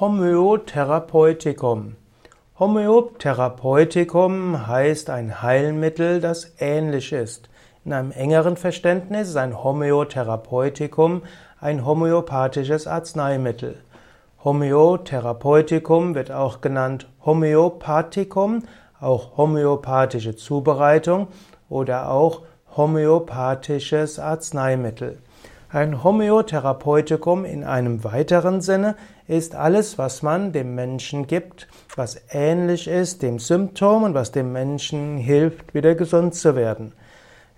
Homöotherapeutikum. Homöotherapeutikum heißt ein Heilmittel, das ähnlich ist. In einem engeren Verständnis ist ein Homöotherapeutikum ein homöopathisches Arzneimittel. Homöotherapeutikum wird auch genannt Homöopathikum, auch homöopathische Zubereitung oder auch homöopathisches Arzneimittel. Ein Homöotherapeutikum in einem weiteren Sinne ist alles, was man dem Menschen gibt, was ähnlich ist dem Symptom und was dem Menschen hilft, wieder gesund zu werden.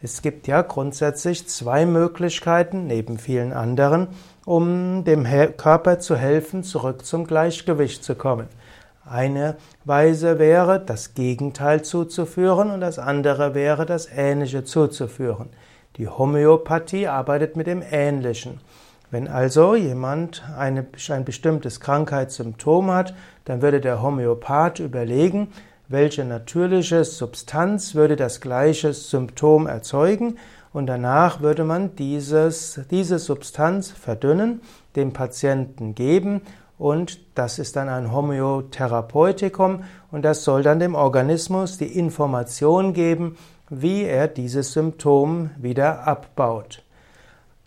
Es gibt ja grundsätzlich zwei Möglichkeiten, neben vielen anderen, um dem Körper zu helfen, zurück zum Gleichgewicht zu kommen. Eine Weise wäre, das Gegenteil zuzuführen und das andere wäre, das Ähnliche zuzuführen. Die Homöopathie arbeitet mit dem Ähnlichen. Wenn also jemand eine, ein bestimmtes Krankheitssymptom hat, dann würde der Homöopath überlegen, welche natürliche Substanz würde das gleiche Symptom erzeugen und danach würde man dieses, diese Substanz verdünnen, dem Patienten geben und das ist dann ein Homöotherapeutikum und das soll dann dem Organismus die Information geben, wie er dieses Symptom wieder abbaut.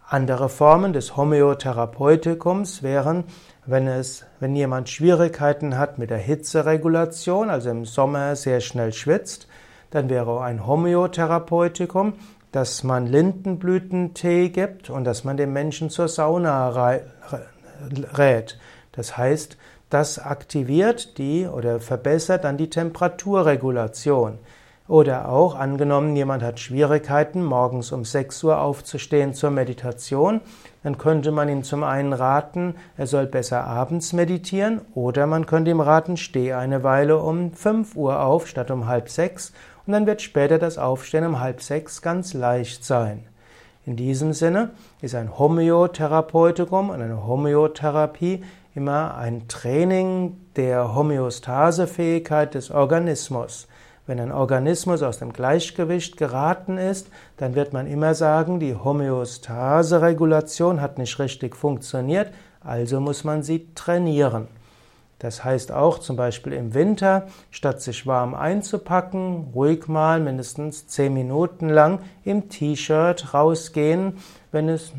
Andere Formen des Homöotherapeutikum wären, wenn es, wenn jemand Schwierigkeiten hat mit der Hitzeregulation, also im Sommer sehr schnell schwitzt, dann wäre ein Homöotherapeutikum, dass man Lindenblütentee gibt und dass man den Menschen zur Sauna rät. Das heißt, das aktiviert die oder verbessert dann die Temperaturregulation. Oder auch angenommen, jemand hat Schwierigkeiten, morgens um 6 Uhr aufzustehen zur Meditation, dann könnte man ihm zum einen raten, er soll besser abends meditieren, oder man könnte ihm raten, steh eine Weile um 5 Uhr auf statt um halb sechs, und dann wird später das Aufstehen um halb sechs ganz leicht sein. In diesem Sinne ist ein Homöotherapeutikum und eine Homöotherapie immer ein Training der Homöostasefähigkeit des Organismus. Wenn ein Organismus aus dem Gleichgewicht geraten ist, dann wird man immer sagen, die Homöostase-Regulation hat nicht richtig funktioniert, also muss man sie trainieren. Das heißt auch zum Beispiel im Winter, statt sich warm einzupacken, ruhig mal mindestens 10 Minuten lang im T-Shirt rausgehen, wenn es,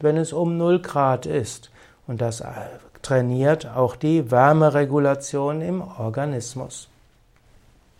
wenn es um 0 Grad ist. Und das trainiert auch die Wärmeregulation im Organismus.